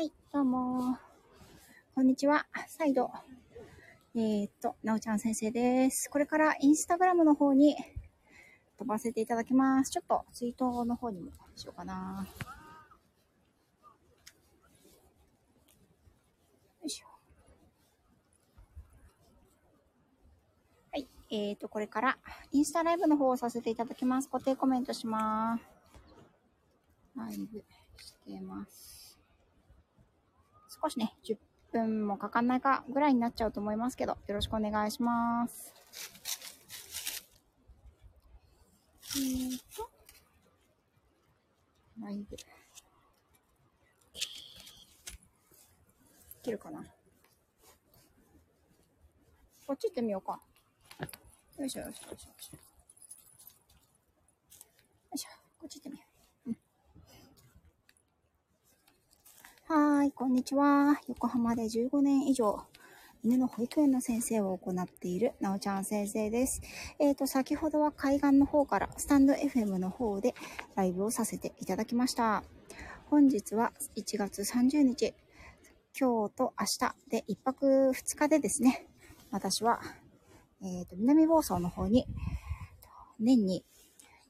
はい、どうも。こんにちは。再度。えー、っと、なおちゃん先生です。これからインスタグラムの方に飛ばせていただきます。ちょっとツイートの方にもしようかな。よいしょ。はい。えー、っと、これからインスタライブの方をさせていただきます。固定コメントします。ライブしてます。少しね、10分もかかんないかぐらいになっちゃうと思いますけど、よろしくお願いします。えーと、ライブ。いけるかなこっち行ってみようか。よいしょよいしょよいしょよいしょ。よいしょ、こっち行ってみよう。はーい、こんにちは。横浜で15年以上、犬の保育園の先生を行っているなおちゃん先生です。えっ、ー、と、先ほどは海岸の方からスタンド FM の方でライブをさせていただきました。本日は1月30日、今日と明日で1泊2日でですね、私は、えっ、ー、と、南房総の方に、年に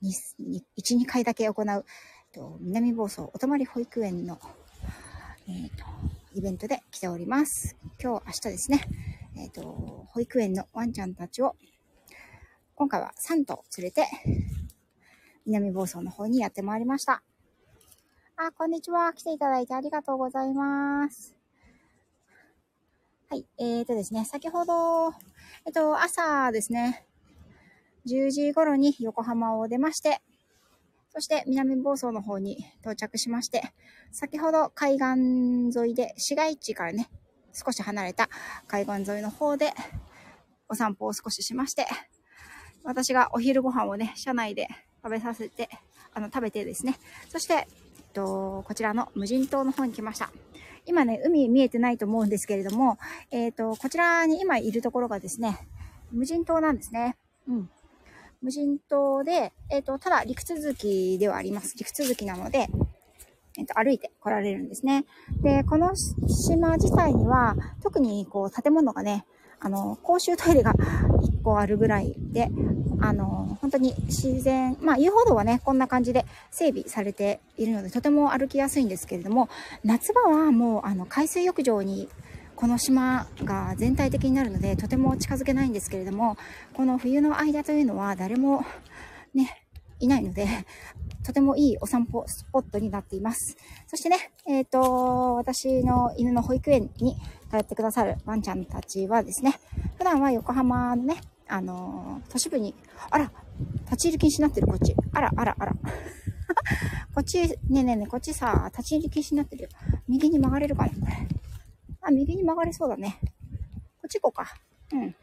1、2回だけ行う、南房総お泊まり保育園のえっ、ー、と、イベントで来ております。今日、明日ですね、えっ、ー、と、保育園のワンちゃんたちを、今回は3頭連れて、南房総の方にやってまいりました。あ、こんにちは。来ていただいてありがとうございます。はい、えーとですね、先ほど、えっ、と、朝ですね、10時頃に横浜を出まして、そして南房総の方に到着しまして、先ほど海岸沿いで、市街地からね、少し離れた海岸沿いの方でお散歩を少ししまして、私がお昼ご飯をね、車内で食べさせて、あの、食べてですね、そして、えっと、こちらの無人島の方に来ました。今ね、海見えてないと思うんですけれども、えっと、こちらに今いるところがですね、無人島なんですね。うん。無人島で、えっ、ー、と、ただ陸続きではあります。陸続きなので、えっ、ー、と、歩いて来られるんですね。で、この島自体には、特にこう、建物がね、あの、公衆トイレが1個あるぐらいで、あの、本当に自然、まあ、遊歩道はね、こんな感じで整備されているので、とても歩きやすいんですけれども、夏場はもう、あの、海水浴場にこの島が全体的になるのでとても近づけないんですけれどもこの冬の間というのは誰もねいないのでとてもいいお散歩スポットになっています。そしてねえっ、ー、と私の犬の保育園に通ってくださるワンちゃんたちはですね普段は横浜のねあの都市部にあら立ち入り禁止になってるこっち。あらあらあら。こっちねえねえねえこっちさ立ち入り禁止になってるよ。右に曲がれるかなこれ。あ、右に曲がれそうだね。こっち行こうか。うん。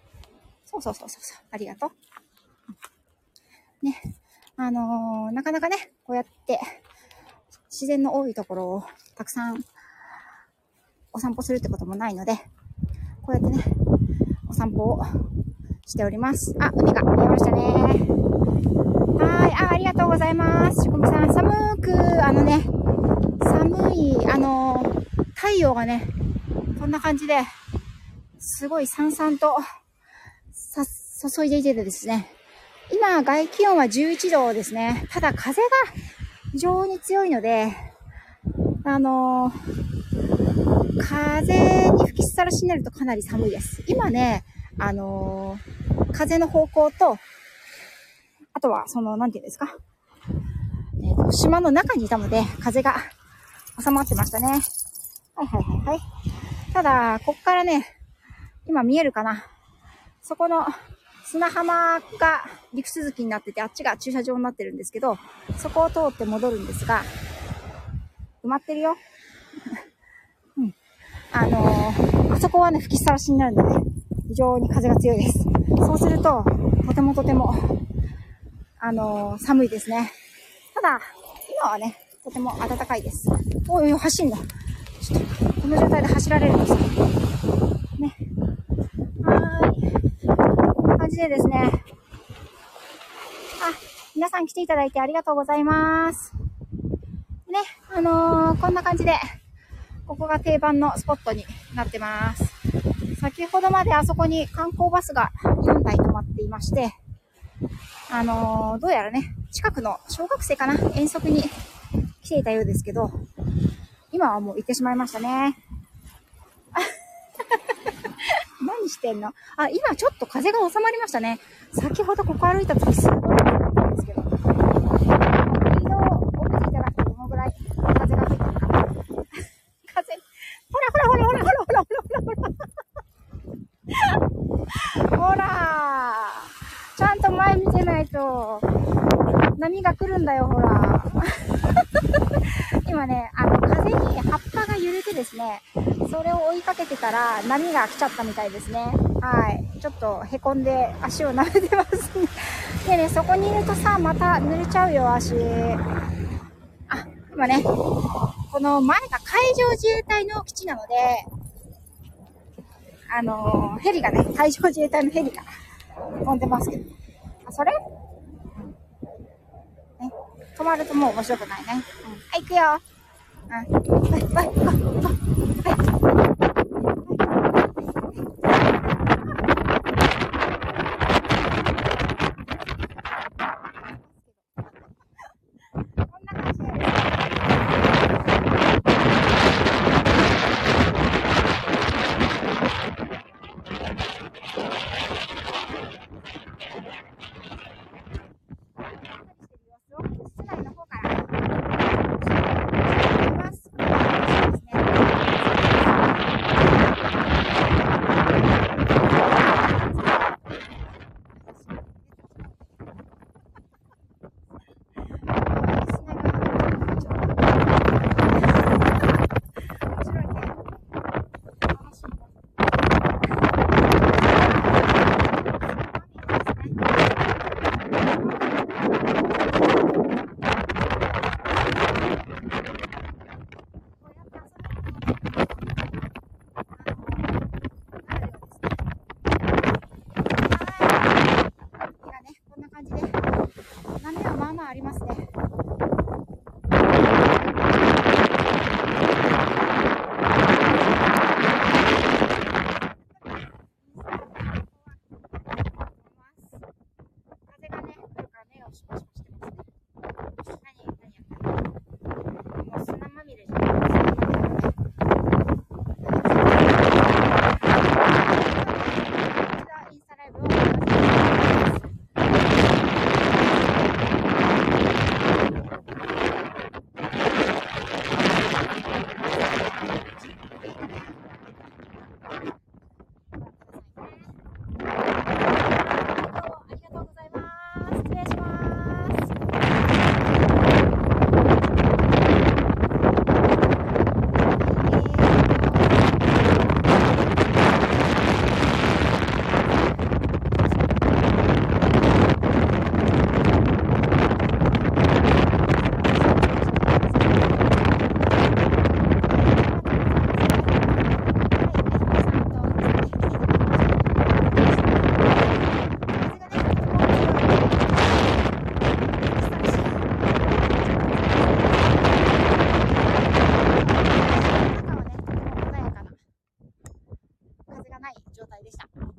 そうそうそうそうそう。ありがとう。ね。あのー、なかなかね、こうやって、自然の多いところをたくさんお散歩するってこともないので、こうやってね、お散歩をしております。あ、海が見えましたね。はい。あ、ありがとうございます。しこみさん、寒く、あのね、寒い、あのー、太陽がね、んな感じで、すごいさんさんと、さ、注いでいてですね。今、外気温は11度ですね。ただ、風が非常に強いので、あのー、風に吹きさらしになるとかなり寒いです。今ね、あのー、風の方向と、あとは、その、なんていうんですか？えーと、島の中にいたので、風が収まってましたね。はいはいはいはい。ただ、こっからね、今見えるかなそこの砂浜が陸続きになってて、あっちが駐車場になってるんですけど、そこを通って戻るんですが、埋まってるよ。うん。あのー、あそこはね、吹きさらしになるので、非常に風が強いです。そうすると、とてもとても、あのー、寒いですね。ただ、今はね、とても暖かいです。おいおい、走んだ。ちょっと、この状態で走られるんですよ。ね。はーい。こんな感じでですね。あ、皆さん来ていただいてありがとうございます。ね、あのー、こんな感じで、ここが定番のスポットになってます。先ほどまであそこに観光バスが4台止まっていまして、あのー、どうやらね、近くの小学生かな？遠足に来ていたようですけど、今はもう行ってしまいましたね。何してんの？あ、今ちょっと風が収まりましたね。先ほどここ歩いた時すごい風だったんですけど。スピードを落ちていただくとどのぐらい風が吹いてるか。風、ほらほらほらほらほらほらほら ほらほらほらちゃんと前見てないと、波が来るんだよ、ほら。今ね、あの、風に葉っぱが揺れてですね、それを追いかけてたら波が来ちゃったみたいですね。はい。ちょっと凹んで足を舐めてますね。でね、そこにいるとさ、また濡れちゃうよ、足。あ、今ね、この前が海上自衛隊の基地なので、あの、ヘリがね、海上自衛隊のヘリが飛んでますけど。あ、それ？ね、止まるともう面白くないね。うん、はい、行くよ。哎，哎，哎，走，走，哎。have space 題でした。